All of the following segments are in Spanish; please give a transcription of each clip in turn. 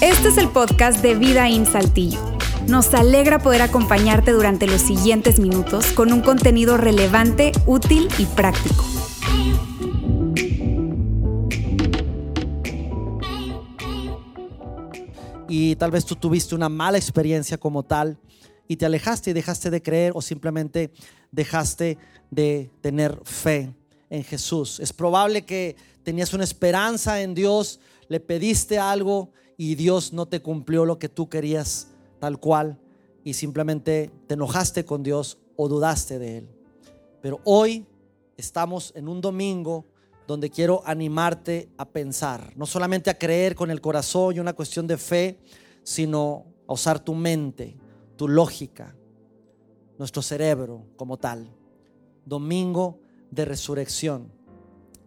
Este es el podcast de Vida en Saltillo. Nos alegra poder acompañarte durante los siguientes minutos con un contenido relevante, útil y práctico. y tal vez tú tuviste una mala experiencia como tal y te alejaste y dejaste de creer o simplemente dejaste de tener fe en Jesús. Es probable que tenías una esperanza en Dios, le pediste algo y Dios no te cumplió lo que tú querías tal cual y simplemente te enojaste con Dios o dudaste de Él. Pero hoy estamos en un domingo donde quiero animarte a pensar, no solamente a creer con el corazón y una cuestión de fe, sino a usar tu mente, tu lógica, nuestro cerebro como tal. Domingo de resurrección.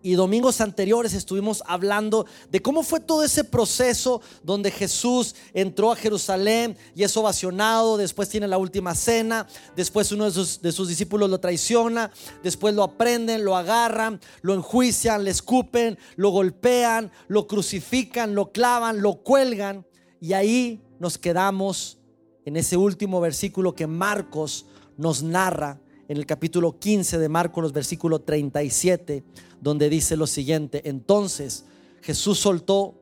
Y domingos anteriores estuvimos hablando de cómo fue todo ese proceso donde Jesús entró a Jerusalén y es ovacionado, después tiene la última cena, después uno de sus, discípulos lo traiciona, después lo aprenden, lo agarran, lo enjuician, le escupen, lo golpean, lo crucifican, lo clavan, lo cuelgan y ahí nos quedamos en ese último versículo que Marcos nos narra en el capítulo 15 de Marcos, los versículos 37, donde dice lo siguiente, entonces Jesús soltó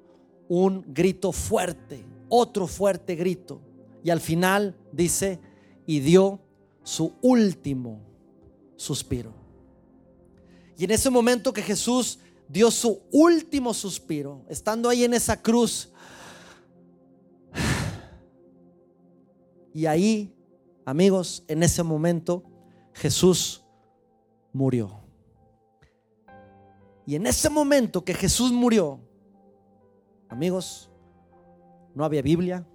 un grito fuerte, otro fuerte grito, y al final dice, y dio su último suspiro. Y en ese momento que Jesús dio su último suspiro, estando ahí en esa cruz, y ahí, amigos, en ese momento, Jesús murió. Y en ese momento que Jesús murió, amigos, no había Biblia,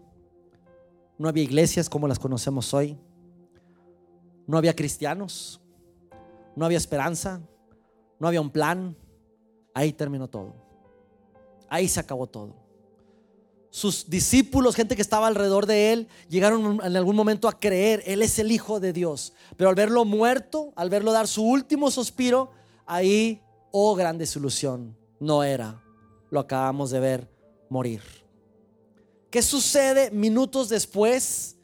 no había iglesias como las conocemos hoy, no había cristianos, no había esperanza, no había un plan. Ahí terminó todo. Ahí se acabó todo sus discípulos, gente que estaba alrededor de él, llegaron en algún momento a creer, él es el Hijo de Dios. Pero al verlo muerto, al verlo dar su último suspiro, ahí, oh gran desilusión, no era. Lo acabamos de ver morir. ¿Qué sucede minutos después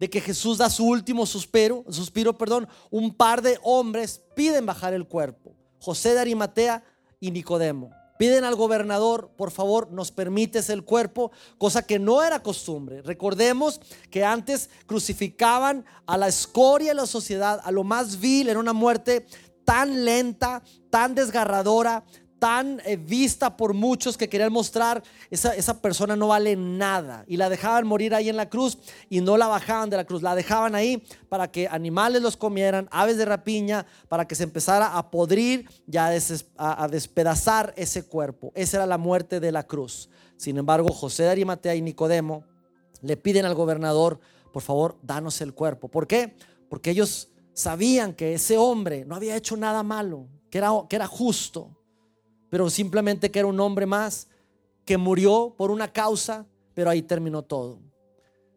de que Jesús da su último suspiro? Suspiro, perdón, un par de hombres piden bajar el cuerpo. José de Arimatea y Nicodemo. Piden al gobernador, por favor, nos permites el cuerpo, cosa que no era costumbre. Recordemos que antes crucificaban a la escoria de la sociedad, a lo más vil, era una muerte tan lenta, tan desgarradora, tan eh, vista por muchos que querían mostrar, esa, esa persona no vale nada. Y la dejaban morir ahí en la cruz y no la bajaban de la cruz, la dejaban ahí para que animales los comieran, aves de rapiña, para que se empezara a podrir y a, despedazar ese cuerpo. Esa era la muerte de la cruz. Sin embargo, José de Arimatea y Nicodemo le piden al gobernador, por favor, danos el cuerpo. ¿Por qué? Porque ellos sabían que ese hombre no había hecho nada malo, que era, que era justo pero simplemente que era un hombre más que murió por una causa, pero ahí terminó todo.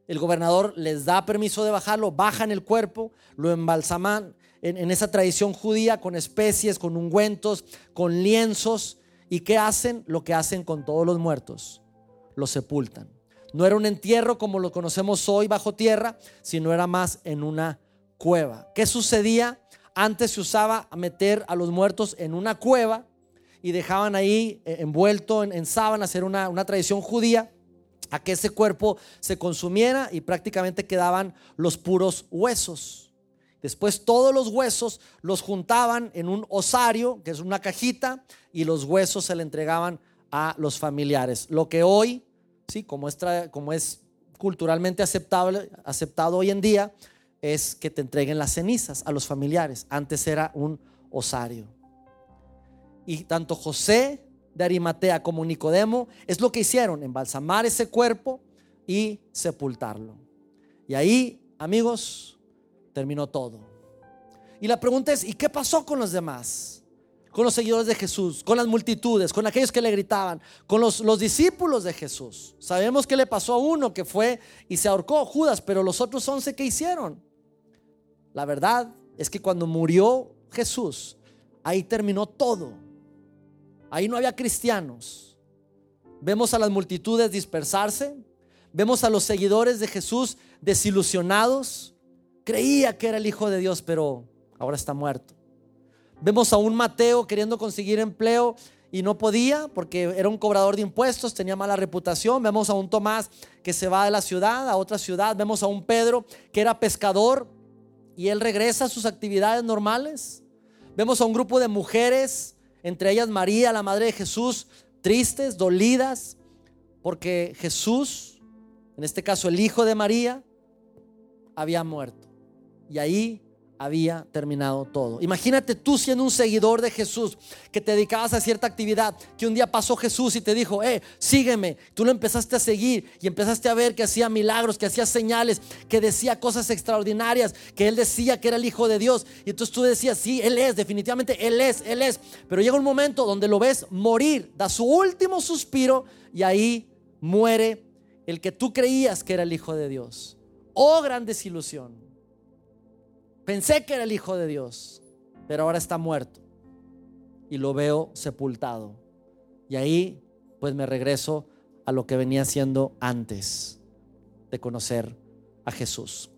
El gobernador les da permiso de bajarlo, bajan el cuerpo, lo embalsaman en, en esa tradición judía con especies, con ungüentos, con lienzos. ¿Y qué hacen? Lo que hacen con todos los muertos, los sepultan. No era un entierro como lo conocemos hoy bajo tierra, sino era más en una cueva. ¿Qué sucedía? Antes se usaba meter a los muertos en una cueva y dejaban ahí eh, envuelto en, sábana, hacer una, una tradición judía, a que ese cuerpo se consumiera y prácticamente quedaban los puros huesos. Después todos los huesos los juntaban en un osario, que es una cajita, y los huesos se le entregaban a los familiares. Lo que hoy, sí, como es, como es culturalmente aceptable, aceptado hoy en día, es que te entreguen las cenizas a los familiares. Antes era un osario. Y tanto José de Arimatea como Nicodemo es lo que hicieron, embalsamar ese cuerpo y sepultarlo. Y ahí, amigos, terminó todo. Y la pregunta es, ¿y qué pasó con los demás? Con los seguidores de Jesús, con las multitudes, con aquellos que le gritaban, con los, los discípulos de Jesús. Sabemos que le pasó a uno que fue y se ahorcó, Judas, pero los otros once que hicieron. La verdad es que cuando murió Jesús, ahí terminó todo. Ahí no había cristianos. Vemos a las multitudes dispersarse. Vemos a los seguidores de Jesús desilusionados. Creía que era el Hijo de Dios, pero ahora está muerto. Vemos a un Mateo queriendo conseguir empleo y no podía porque era un cobrador de impuestos, tenía mala reputación. Vemos a un Tomás que se va de la ciudad a otra ciudad. Vemos a un Pedro que era pescador y él regresa a sus actividades normales. Vemos a un grupo de mujeres, entre ellas María, la madre de Jesús, tristes, dolidas, porque Jesús, en este caso el hijo de María, había muerto. Y ahí había terminado todo. Imagínate tú siendo un seguidor de Jesús, que te dedicabas a cierta actividad, que un día pasó Jesús y te dijo, eh, sígueme. Tú lo empezaste a seguir y empezaste a ver que hacía milagros, que hacía señales, que decía cosas extraordinarias, que él decía que era el Hijo de Dios. Y entonces tú decías, sí, él es, definitivamente, él es, él es. Pero llega un momento donde lo ves morir, da su último suspiro y ahí muere el que tú creías que era el Hijo de Dios. Oh, gran desilusión. Pensé que era el Hijo de Dios, pero ahora está muerto y lo veo sepultado. Y ahí pues me regreso a lo que venía haciendo antes de conocer a Jesús.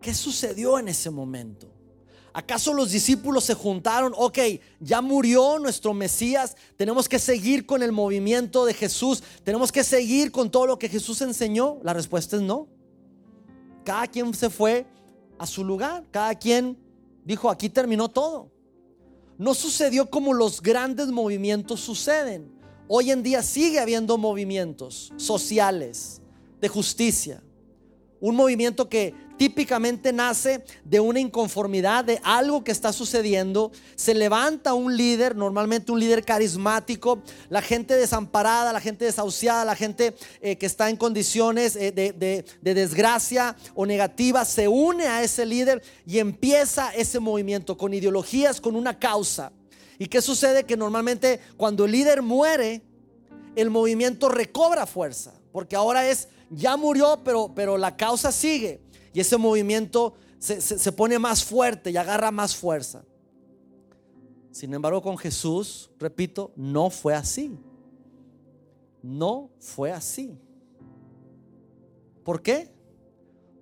¿Qué sucedió en ese momento? ¿Acaso los discípulos se juntaron? Ok, ya murió nuestro Mesías, tenemos que seguir con el movimiento de Jesús, tenemos que seguir con todo lo que Jesús enseñó. La respuesta es no. Cada quien se fue a su lugar. Cada quien dijo, aquí terminó todo. No sucedió como los grandes movimientos suceden. Hoy en día sigue habiendo movimientos sociales de justicia. Un movimiento que típicamente nace de una inconformidad, de algo que está sucediendo. Se levanta un líder, normalmente un líder carismático, la gente desamparada, la gente desahuciada, la gente eh, que está en condiciones eh, de, de desgracia o negativa, se une a ese líder y empieza ese movimiento con ideologías, con una causa. ¿Y qué sucede? Que normalmente cuando el líder muere, el movimiento recobra fuerza, porque ahora es, ya murió, pero, pero la causa sigue. Y ese movimiento se, pone más fuerte y agarra más fuerza. Sin embargo, con Jesús, repito, no fue así. No fue así. ¿Por qué?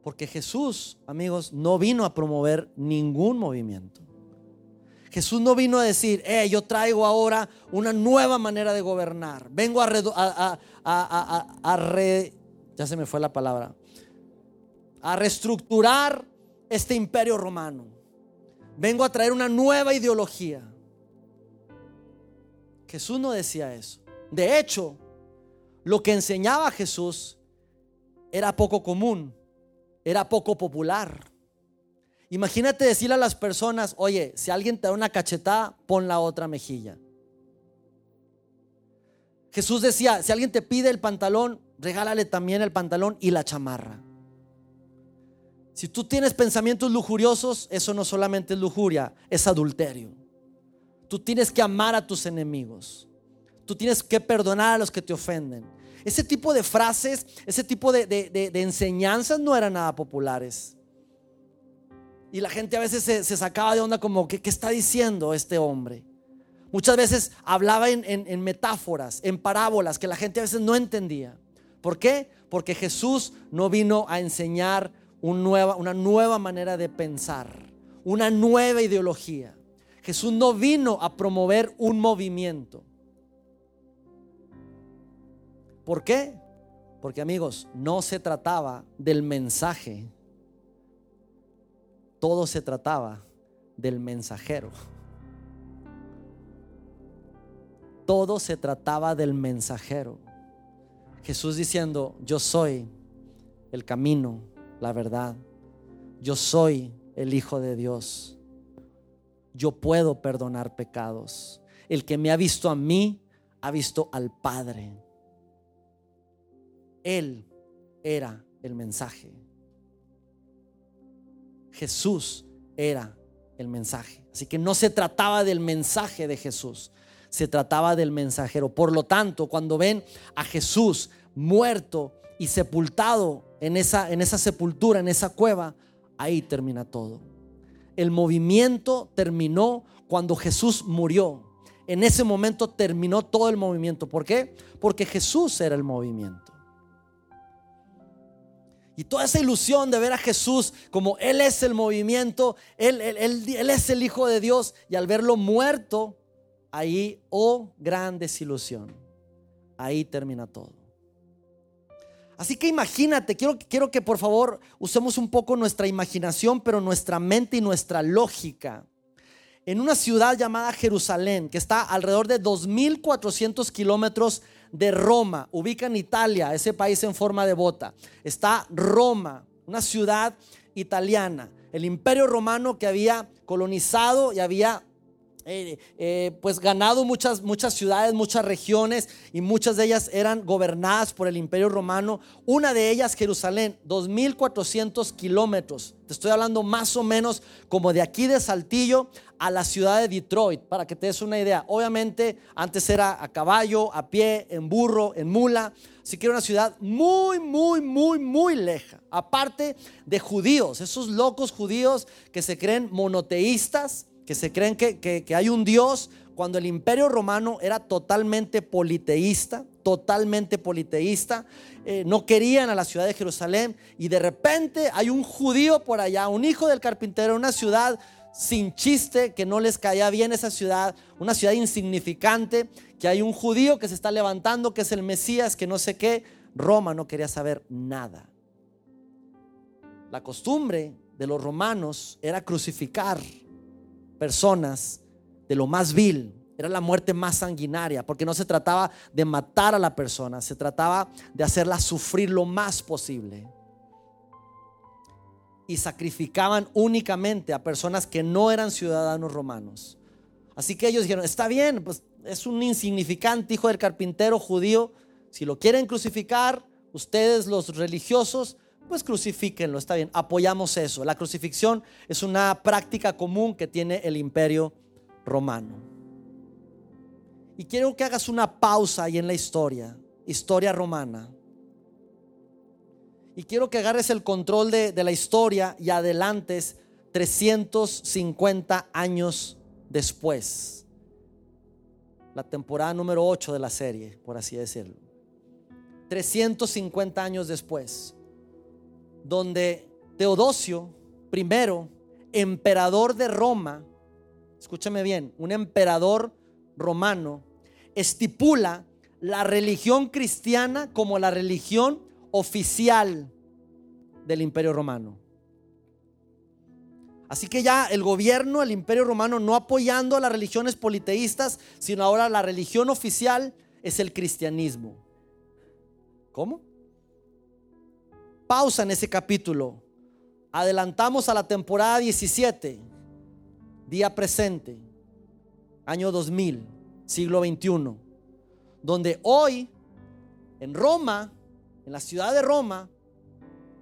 Porque Jesús, amigos, no vino a promover ningún movimiento. Jesús no vino a decir, eh, yo traigo ahora una nueva manera de gobernar. Vengo a, a, a, a re, ya se me fue la palabra a reestructurar este imperio romano. Vengo a traer una nueva ideología. Jesús no decía eso. De hecho, lo que enseñaba Jesús era poco común, era poco popular. Imagínate decirle a las personas, oye, si alguien te da una cachetada, pon la otra mejilla. Jesús decía, si alguien te pide el pantalón, regálale también el pantalón y la chamarra. Si tú tienes pensamientos lujuriosos, eso no solamente es lujuria, es adulterio. Tú tienes que amar a tus enemigos. Tú tienes que perdonar a los que te ofenden. Ese tipo de frases, ese tipo de, enseñanzas no eran nada populares. Y la gente a veces se, sacaba de onda como, ¿qué, está diciendo este hombre? Muchas veces hablaba en, en metáforas, en parábolas, que la gente a veces no entendía. ¿Por qué? Porque Jesús no vino a enseñar una nueva manera de pensar, una nueva ideología. Jesús no vino a promover un movimiento. ¿Por qué? Porque amigos, no se trataba del mensaje, todo se trataba del mensajero. Todo se trataba del mensajero. Jesús diciendo, yo soy el camino, la verdad. Yo soy el Hijo de Dios. Yo puedo perdonar pecados. El que me ha visto a mí, ha visto al Padre. Él era el mensaje. Jesús era el mensaje. Así que no se trataba del mensaje de Jesús, se trataba del mensajero. Por lo tanto, cuando ven a Jesús muerto y sepultado en esa, en esa sepultura, en esa cueva, ahí termina todo. El movimiento terminó cuando Jesús murió. en ese momento terminó todo el movimiento. ¿Por qué? Porque Jesús era el movimiento. Y toda esa ilusión de ver a Jesús como Él es el movimiento, Él, él, es el Hijo de Dios, y al verlo muerto, ahí, oh, gran desilusión. Ahí termina todo. Así que imagínate, quiero, quiero que por favor usemos un poco nuestra imaginación, pero nuestra mente y nuestra lógica. En una ciudad llamada Jerusalén, que está alrededor de 2.400 kilómetros de Roma, ubica en Italia, ese país en forma de bota. Está Roma, una ciudad italiana. El imperio romano que había colonizado y había eh, eh, pues ganado muchas, muchas ciudades, muchas regiones y muchas de ellas eran gobernadas por el imperio romano. Una de ellas, Jerusalén, 2.400 kilómetros. Te estoy hablando más o menos como de aquí de Saltillo a la ciudad de Detroit, para que te des una idea. Obviamente antes era a caballo, a pie, en burro, en mula. Así que era una ciudad muy, muy, muy, muy leja. Aparte de judíos, esos locos judíos que se creen monoteístas que se creen que, hay un Dios, cuando el imperio romano era totalmente politeísta, totalmente politeísta, eh, no querían a la ciudad de Jerusalén y de repente hay un judío por allá, un hijo del carpintero, una ciudad sin chiste, que no les caía bien esa ciudad, una ciudad insignificante, que hay un judío que se está levantando, que es el Mesías, que no sé qué, Roma no quería saber nada. La costumbre de los romanos era crucificar personas de lo más vil. Era la muerte más sanguinaria, porque no se trataba de matar a la persona, se trataba de hacerla sufrir lo más posible. Y sacrificaban únicamente a personas que no eran ciudadanos romanos. Así que ellos dijeron, está bien, pues es un insignificante hijo del carpintero judío, si lo quieren crucificar, ustedes los religiosos, pues crucifíquenlo, está bien, apoyamos eso. La crucifixión es una práctica común que tiene el imperio romano. Y quiero que hagas una pausa ahí en la historia, historia romana. Y quiero que agarres el control de, de la historia y adelantes 350 años después. La temporada número 8 de la serie, por así decirlo. 350 años después donde Teodosio primero, emperador de Roma, escúchame bien, un emperador romano, estipula la religión cristiana como la religión oficial del imperio romano. Así que ya el gobierno, el imperio romano, no apoyando a las religiones politeístas, sino ahora la religión oficial es el cristianismo. ¿Cómo? Pausa en ese capítulo. Adelantamos a la temporada 17, día presente, año 2000, siglo 21, donde hoy en Roma, en la ciudad de Roma,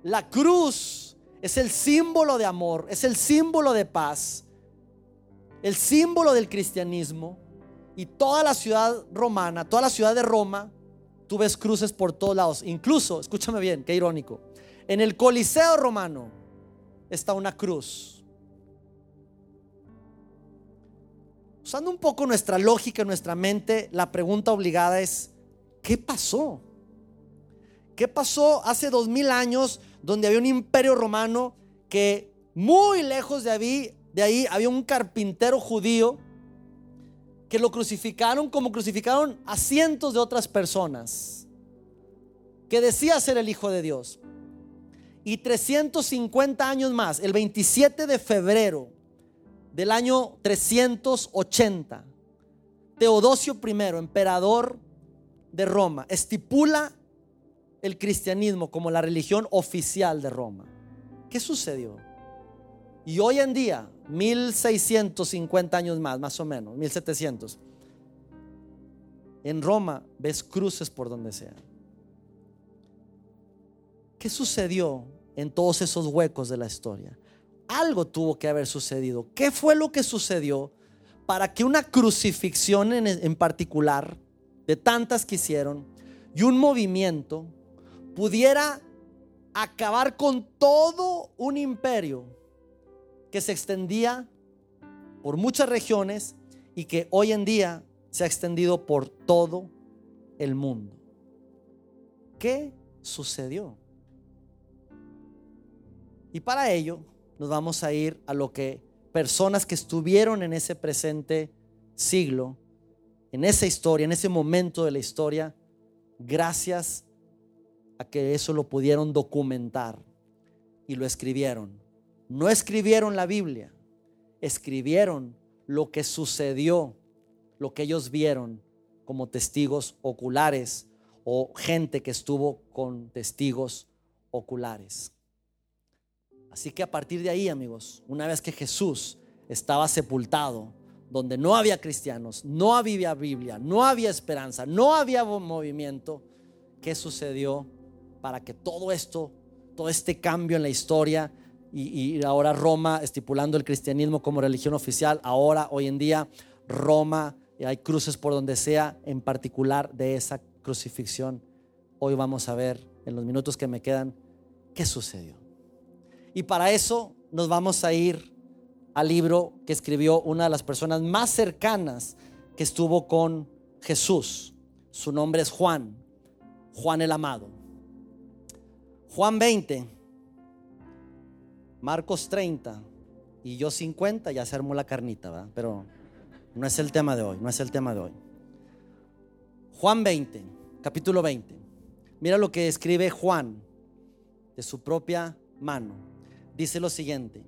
la cruz es el símbolo de amor, es el símbolo de paz, el símbolo del cristianismo y toda la ciudad romana, toda la ciudad de Roma, tú ves cruces por todos lados, incluso, escúchame bien, qué irónico, en el Coliseo romano está una cruz. Usando un poco nuestra lógica, nuestra mente, la pregunta obligada es, ¿qué pasó? ¿Qué pasó hace dos mil años donde había un imperio romano que muy lejos de ahí, de ahí había un carpintero judío que lo crucificaron como crucificaron a cientos de otras personas, que decía ser el Hijo de Dios? Y 350 años más, el 27 de febrero del año 380, Teodosio I, emperador de Roma, estipula el cristianismo como la religión oficial de Roma. ¿Qué sucedió? Y hoy en día, 1650 años más, más o menos, 1700, en Roma ves cruces por donde sea. ¿Qué sucedió en todos esos huecos de la historia? Algo tuvo que haber sucedido. ¿Qué fue lo que sucedió para que una crucifixión en, particular, de tantas que hicieron, y un movimiento pudiera acabar con todo un imperio que se extendía por muchas regiones y que hoy en día se ha extendido por todo el mundo. ¿Qué sucedió? Y para ello nos vamos a ir a lo que personas que estuvieron en ese presente siglo, en esa historia, en ese momento de la historia, gracias a que eso lo pudieron documentar y lo escribieron. No escribieron la Biblia, escribieron lo que sucedió, lo que ellos vieron como testigos oculares o gente que estuvo con testigos oculares. Así que a partir de ahí, amigos, una vez que Jesús estaba sepultado, donde no había cristianos, no había Biblia, no había esperanza, no había movimiento, ¿qué sucedió para que todo esto, todo este cambio en la historia y, ahora Roma estipulando el cristianismo como religión oficial, ahora, hoy en día, Roma, hay cruces por donde sea, en particular de esa crucifixión. Hoy vamos a ver en los minutos que me quedan qué sucedió. Y para eso nos vamos a ir al libro que escribió una de las personas más cercanas que estuvo con Jesús. Su nombre es Juan, Juan el Amado. Juan 20, Marcos 30 y yo 50, ya se armó la carnita, ¿verdad? Pero no es el tema de hoy, no es el tema de hoy. Juan 20, capítulo 20. Mira lo que escribe Juan de su propia mano dice lo siguiente.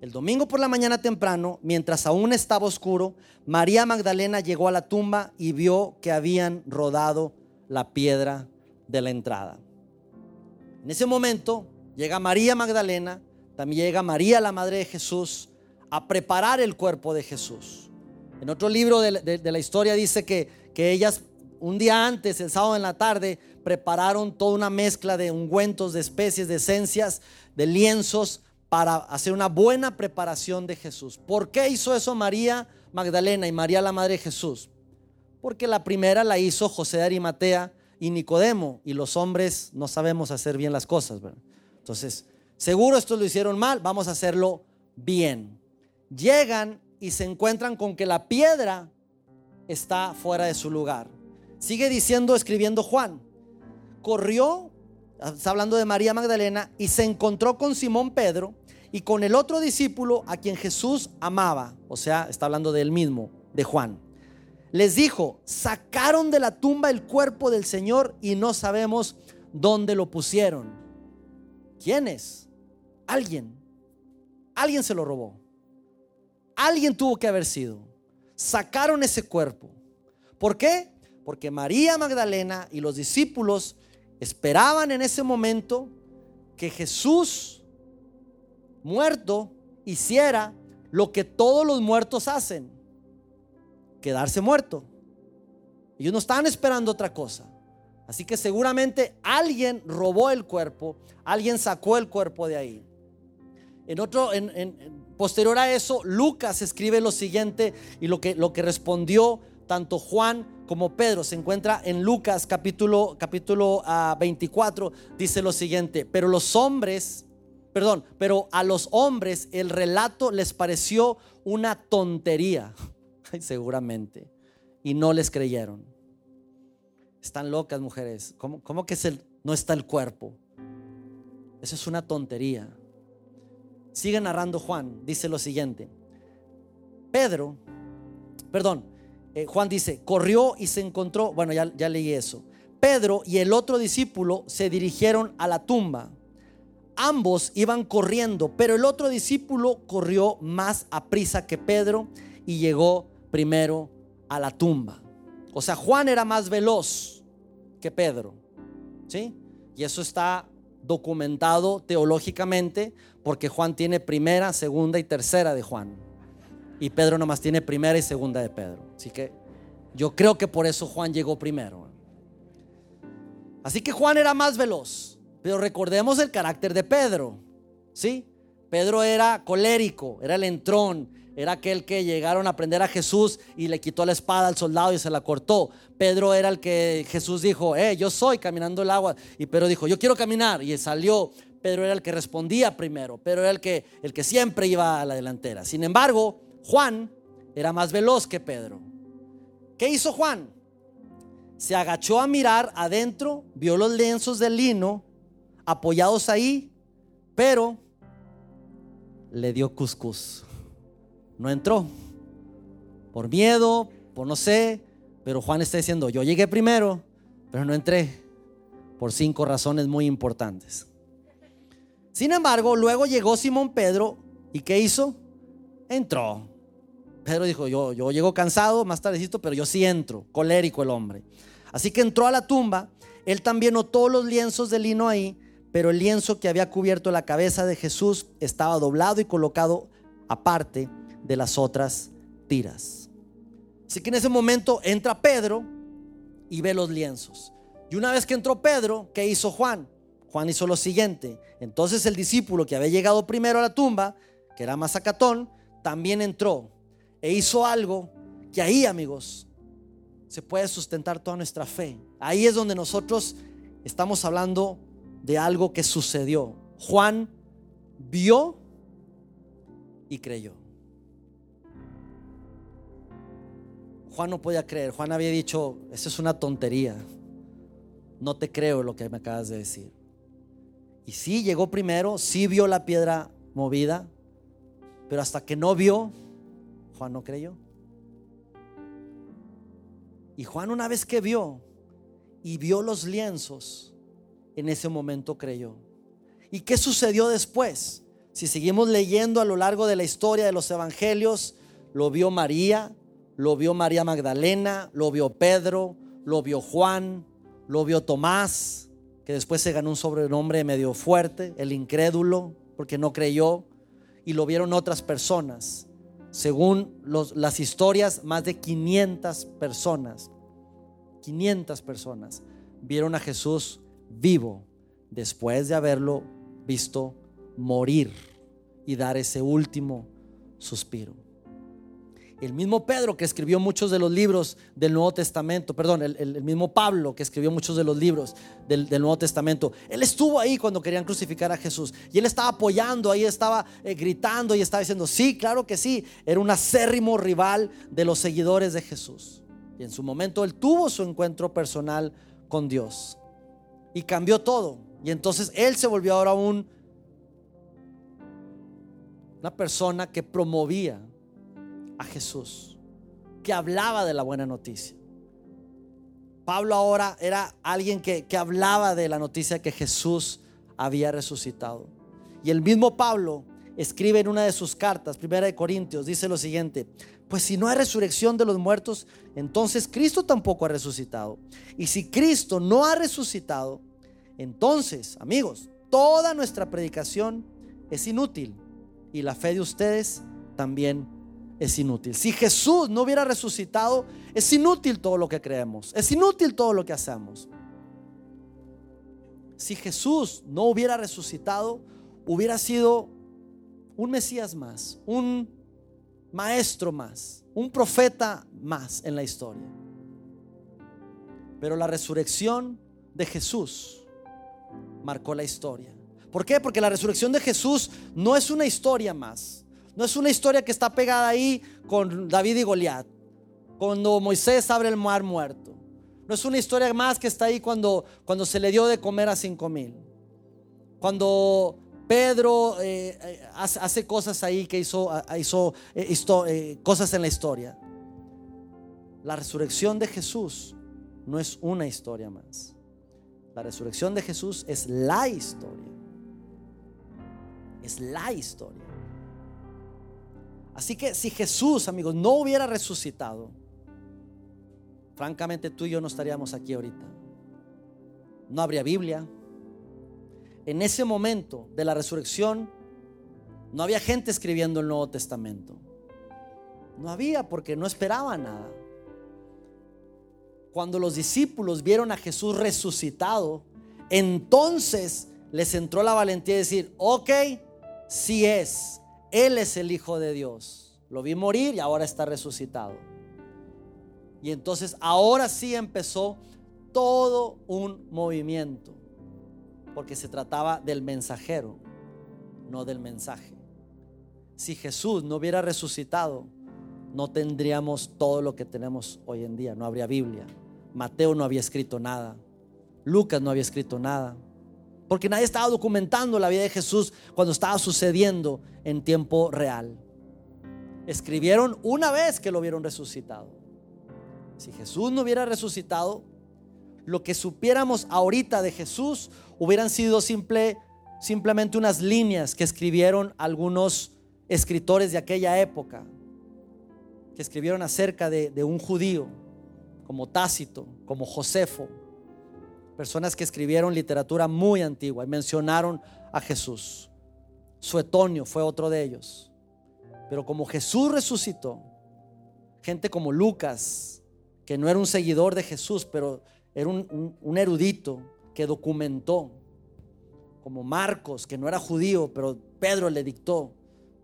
El domingo por la mañana temprano, mientras aún estaba oscuro, María Magdalena llegó a la tumba y vio que habían rodado la piedra de la entrada. En ese momento llega María Magdalena, también llega María la Madre de Jesús, a preparar el cuerpo de Jesús. En otro libro de, la historia dice que, que ellas un día antes, el sábado en la tarde, prepararon toda una mezcla de ungüentos, de especies, de esencias, de lienzos para hacer una buena preparación de Jesús. ¿Por qué hizo eso María Magdalena y María la Madre de Jesús? Porque la primera la hizo José de Arimatea y Nicodemo, y los hombres no sabemos hacer bien las cosas. Entonces, seguro esto lo hicieron mal, vamos a hacerlo bien. Llegan y se encuentran con que la piedra está fuera de su lugar. Sigue diciendo, escribiendo Juan, corrió está hablando de María Magdalena, y se encontró con Simón Pedro y con el otro discípulo a quien Jesús amaba. O sea, está hablando del mismo, de Juan. Les dijo, sacaron de la tumba el cuerpo del Señor y no sabemos dónde lo pusieron. ¿Quién es? Alguien. Alguien se lo robó. Alguien tuvo que haber sido. Sacaron ese cuerpo. ¿Por qué? Porque María Magdalena y los discípulos esperaban en ese momento que Jesús muerto hiciera lo que todos los muertos hacen, quedarse muerto. Ellos no estaban esperando otra cosa. Así que seguramente alguien robó el cuerpo, alguien sacó el cuerpo de ahí. En otro, en, posterior a eso, Lucas escribe lo siguiente y lo que, lo que respondió tanto Juan como Pedro. Se encuentra en Lucas capítulo, capítulo 24. Ah, dice lo siguiente, pero los hombres, perdón, pero a los hombres el relato les pareció una tontería, seguramente, y no les creyeron. Están locas mujeres. ¿Cómo, cómo que no está el cuerpo? Eso es una tontería. Sigue narrando Juan, dice lo siguiente. Pedro, perdón, eh, Juan dice, corrió y se encontró, bueno, ya, ya leí eso. Pedro y el otro discípulo se dirigieron a la tumba. Ambos iban corriendo, pero el otro discípulo corrió más a prisa que Pedro y llegó primero a la tumba. O sea, Juan era más veloz que Pedro. ¿Sí? Y eso está documentado teológicamente porque Juan tiene primera, segunda y tercera de Juan y Pedro nomás tiene primera y segunda de Pedro. Así que yo creo que por eso Juan llegó primero. Así que Juan era más veloz, pero recordemos el carácter de Pedro. ¿Sí? Pedro era colérico, era el entrón, era aquel que llegaron a prender a Jesús y le quitó la espada al soldado y se la cortó. Pedro era el que Jesús dijo, eh, yo soy caminando el agua. Y Pedro dijo, yo quiero caminar. Y salió. Pedro era el que respondía primero. Pedro era el que, el que siempre iba a la delantera. Sin embargo, Juan era más veloz que Pedro. ¿Qué hizo Juan? Se agachó a mirar adentro, vio los lienzos de lino apoyados ahí, pero le dio cuscús. No entró. Por miedo, por no sé, pero Juan está diciendo, yo llegué primero, pero no entré por cinco razones muy importantes. Sin embargo, luego llegó Simón Pedro y ¿qué hizo? Entró. Pedro dijo, yo, yo llego cansado, más tardecito, pero yo sí entro, colérico el hombre. Así que entró a la tumba, él también notó los lienzos de lino ahí, pero el lienzo que había cubierto la cabeza de Jesús estaba doblado y colocado aparte de las otras tiras. Así que en ese momento entra Pedro y ve los lienzos. Y una vez que entró Pedro, ¿qué hizo Juan? Juan hizo lo siguiente. Entonces el discípulo que había llegado primero a la tumba, que era Mazacatón, también entró e hizo algo que ahí, amigos, se puede sustentar toda nuestra fe. Ahí es donde nosotros estamos hablando de algo que sucedió. Juan vio y creyó. Juan no podía creer. Juan había dicho, eso es una tontería. No te creo lo que me acabas de decir. Y sí, llegó primero, sí vio la piedra movida, pero hasta que no vio, Juan no creyó. Y Juan una vez que vio y vio los lienzos, en ese momento creyó. ¿Y qué sucedió después? Si seguimos leyendo a lo largo de la historia de los evangelios, lo vio María, lo vio María Magdalena, lo vio Pedro, lo vio Juan, lo vio Tomás, que después se ganó un sobrenombre medio fuerte, el incrédulo, porque no creyó, y lo vieron otras personas. Según las historias, más de 500 personas, 500 personas vieron a Jesús vivo después de haberlo visto morir y dar ese último suspiro. El mismo Pedro que escribió muchos de los libros del Nuevo Testamento, perdón, el, mismo Pablo que escribió muchos de los libros del, Nuevo Testamento, él estuvo ahí cuando querían crucificar a Jesús y él estaba apoyando, ahí estaba eh, gritando y estaba diciendo, sí, claro que sí, era un acérrimo rival de los seguidores de Jesús. Y en su momento él tuvo su encuentro personal con Dios y cambió todo. Y entonces él se volvió ahora un, una persona que promovía a Jesús, que hablaba de la buena noticia. Pablo ahora era alguien que, que hablaba de la noticia que Jesús había resucitado. Y el mismo Pablo escribe en una de sus cartas, primera de Corintios, dice lo siguiente, pues si no hay resurrección de los muertos, entonces Cristo tampoco ha resucitado. Y si Cristo no ha resucitado, entonces, amigos, toda nuestra predicación es inútil y la fe de ustedes también es inútil. Si Jesús no hubiera resucitado, es inútil todo lo que creemos, es inútil todo lo que hacemos. Si Jesús no hubiera resucitado, hubiera sido un Mesías más, un maestro más, un profeta más en la historia. Pero la resurrección de Jesús marcó la historia. ¿Por qué? Porque la resurrección de Jesús no es una historia más. No es una historia que está pegada ahí con David y Goliat. Cuando Moisés abre el mar muerto. No es una historia más que está ahí cuando, cuando se le dio de comer a cinco mil. Cuando Pedro eh, eh, hace, cosas ahí que hizo, hizo eh, cosas en la historia. La resurrección de Jesús no es una historia más. La resurrección de Jesús es la historia. Es la historia. Así que si Jesús, amigos, no hubiera resucitado, francamente tú y yo no estaríamos aquí ahorita. No habría Biblia, en ese momento de la resurrección, no había gente escribiendo el Nuevo Testamento. No había porque no esperaba nada. Cuando los discípulos vieron a Jesús resucitado, entonces les entró la valentía de decir, ok, si es, Él es el Hijo de Dios. Lo vi morir y ahora está resucitado. Y entonces ahora sí empezó todo un movimiento porque se trataba del mensajero, no del mensaje. Si Jesús no hubiera resucitado, no tendríamos todo lo que tenemos hoy en día. No habría Biblia. Mateo no había escrito nada. Lucas no había escrito nada. Porque nadie estaba documentando la vida de Jesús cuando estaba sucediendo en tiempo real. Escribieron una vez que lo vieron resucitado. Si Jesús no hubiera resucitado, lo que supiéramos ahorita de Jesús hubieran sido simple, simplemente unas líneas que escribieron algunos escritores de aquella época, que escribieron acerca de, de un judío, como Tácito, como Josefo, personas que escribieron literatura muy antigua y mencionaron a Jesús. Suetonio fue otro de ellos. Pero como Jesús resucitó, gente como Lucas, que no era un seguidor de Jesús, pero era un, erudito que documentó, como Marcos, que no era judío, pero Pedro le dictó,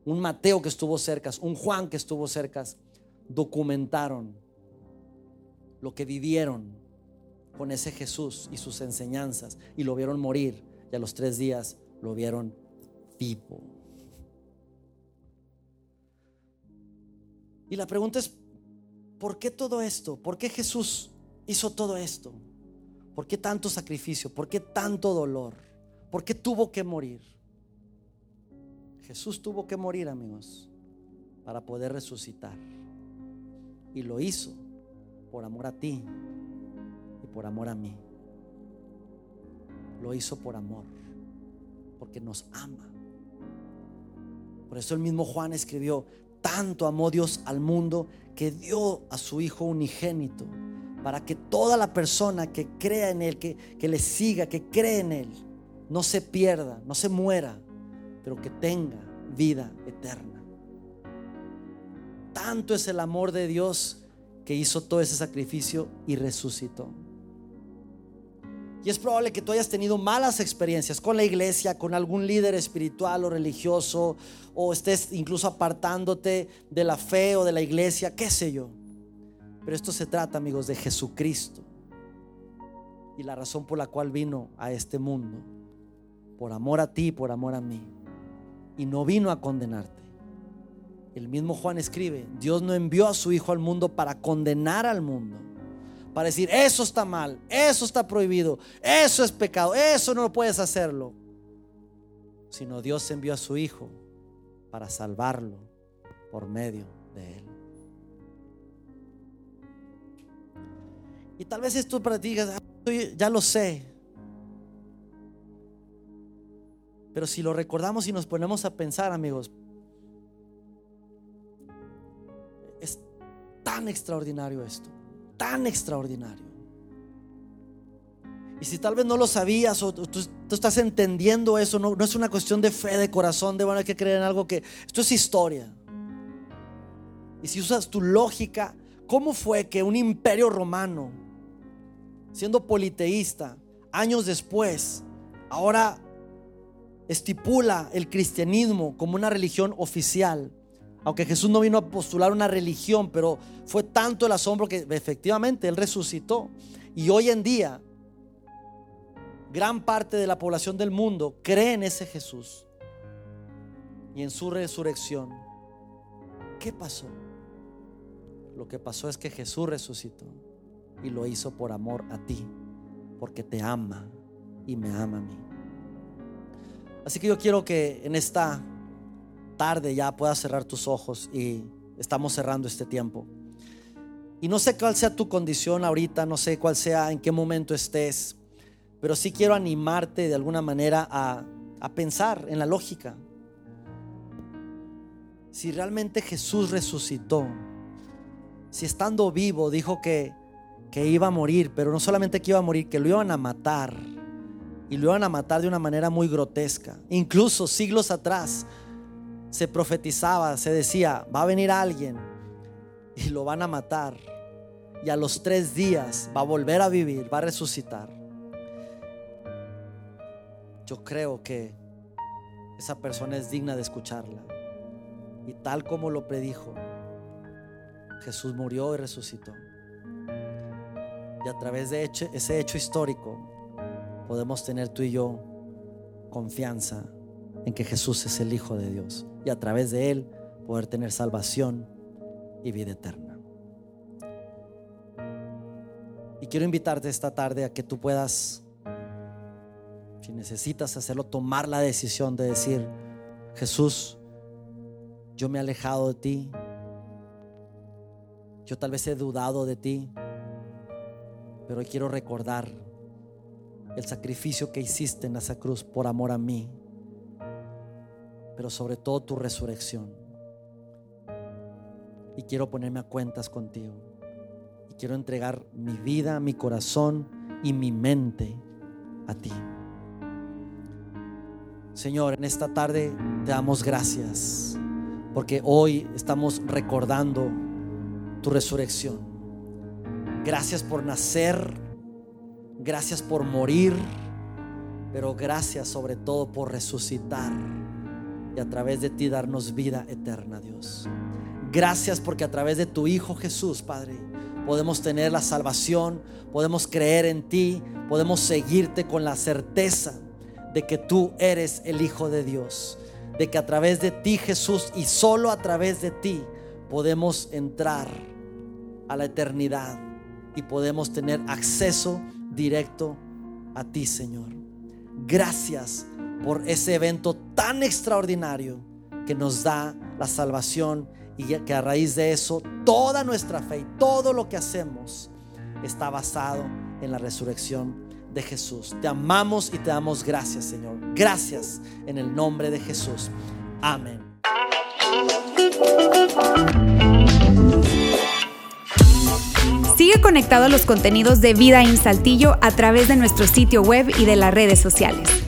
un Mateo que estuvo cerca, un Juan que estuvo cerca, documentaron lo que vivieron con ese Jesús y sus enseñanzas y lo vieron morir y a los tres días lo vieron vivo. Y la pregunta es, ¿por qué todo esto? ¿Por qué Jesús hizo todo esto? ¿Por qué tanto sacrificio? ¿Por qué tanto dolor? ¿Por qué tuvo que morir? Jesús tuvo que morir, amigos, para poder resucitar. Y lo hizo por amor a ti por amor a mí. Lo hizo por amor, porque nos ama. Por eso el mismo Juan escribió, tanto amó Dios al mundo que dio a su Hijo unigénito para que toda la persona que crea en Él, que, que le siga, que cree en Él, no se pierda, no se muera, pero que tenga vida eterna. Tanto es el amor de Dios que hizo todo ese sacrificio y resucitó. Y es probable que tú hayas tenido malas experiencias con la iglesia, con algún líder espiritual o religioso, o estés incluso apartándote de la fe o de la iglesia, qué sé yo. Pero esto se trata, amigos, de Jesucristo. Y la razón por la cual vino a este mundo. Por amor a ti, por amor a mí. Y no vino a condenarte. El mismo Juan escribe, Dios no envió a su Hijo al mundo para condenar al mundo. Para decir, eso está mal, eso está prohibido, eso es pecado, eso no puedes hacerlo. Sino Dios envió a su Hijo para salvarlo por medio de él. Y tal vez esto para ti digas, ah, ya lo sé. Pero si lo recordamos y nos ponemos a pensar, amigos, es tan extraordinario esto, tan extraordinario. Y si tal vez no lo sabías o tú, estás entendiendo eso, no, no, es una cuestión de fe, de corazón, de bueno, hay que creer en algo que esto es historia. Y si usas tu lógica, ¿cómo fue que un imperio romano siendo politeísta, años después, ahora estipula el cristianismo como una religión oficial. Aunque Jesús no vino a postular una religión, pero fue tanto el asombro que efectivamente Él resucitó. Y hoy en día, gran parte de la población del mundo cree en ese Jesús y en su resurrección. ¿Qué pasó? Lo que pasó es que Jesús resucitó y lo hizo por amor a ti, porque te ama y me ama a mí. Así que yo quiero que en esta tarde ya puedas cerrar tus ojos y estamos cerrando este tiempo. Y no sé cuál sea tu condición ahorita, no sé cuál sea, en qué momento estés, pero sí quiero animarte de alguna manera a, a pensar en la lógica. Si realmente Jesús resucitó, si estando vivo dijo que que iba a morir, pero no solamente que iba a morir, que lo iban a matar. Y lo iban a matar de una manera muy grotesca. Incluso siglos atrás se profetizaba, se decía, va a venir alguien y lo van a matar. Y a los tres días va a volver a vivir, va a resucitar. Yo creo que esa persona es digna de escucharla. Y tal como lo predijo, Jesús murió y resucitó. Y a través de ese hecho histórico podemos tener tú y yo confianza en que Jesús es el Hijo de Dios. Y a través de Él poder tener salvación y vida eterna. Y quiero invitarte esta tarde a que tú puedas, si necesitas hacerlo, tomar la decisión de decir, Jesús, yo me he alejado de ti, yo tal vez he dudado de ti, pero hoy quiero recordar el sacrificio que hiciste en esa cruz por amor a mí, pero sobre todo tu resurrección. Y quiero ponerme a cuentas contigo. Y quiero entregar mi vida, mi corazón y mi mente a ti. Señor, en esta tarde te damos gracias porque hoy estamos recordando tu resurrección. Gracias por nacer Gracias por morir, pero gracias sobre todo por resucitar y a través de ti darnos vida eterna, Dios. Gracias porque a través de tu Hijo Jesús, Padre, podemos tener la salvación, podemos creer en ti, podemos seguirte con la certeza de que tú eres el Hijo de Dios, de que a través de ti Jesús y solo a través de ti podemos entrar a la eternidad y podemos tener acceso directo a ti, Señor. Gracias por ese evento tan extraordinario que nos da la salvación y que a raíz de eso toda nuestra fe y todo lo que hacemos está basado en la resurrección de Jesús. Te amamos y te damos gracias, Señor. Gracias en el nombre de Jesús. Amén. Sigue conectado a los contenidos de Vida en Saltillo a través de nuestro sitio web y de las redes sociales.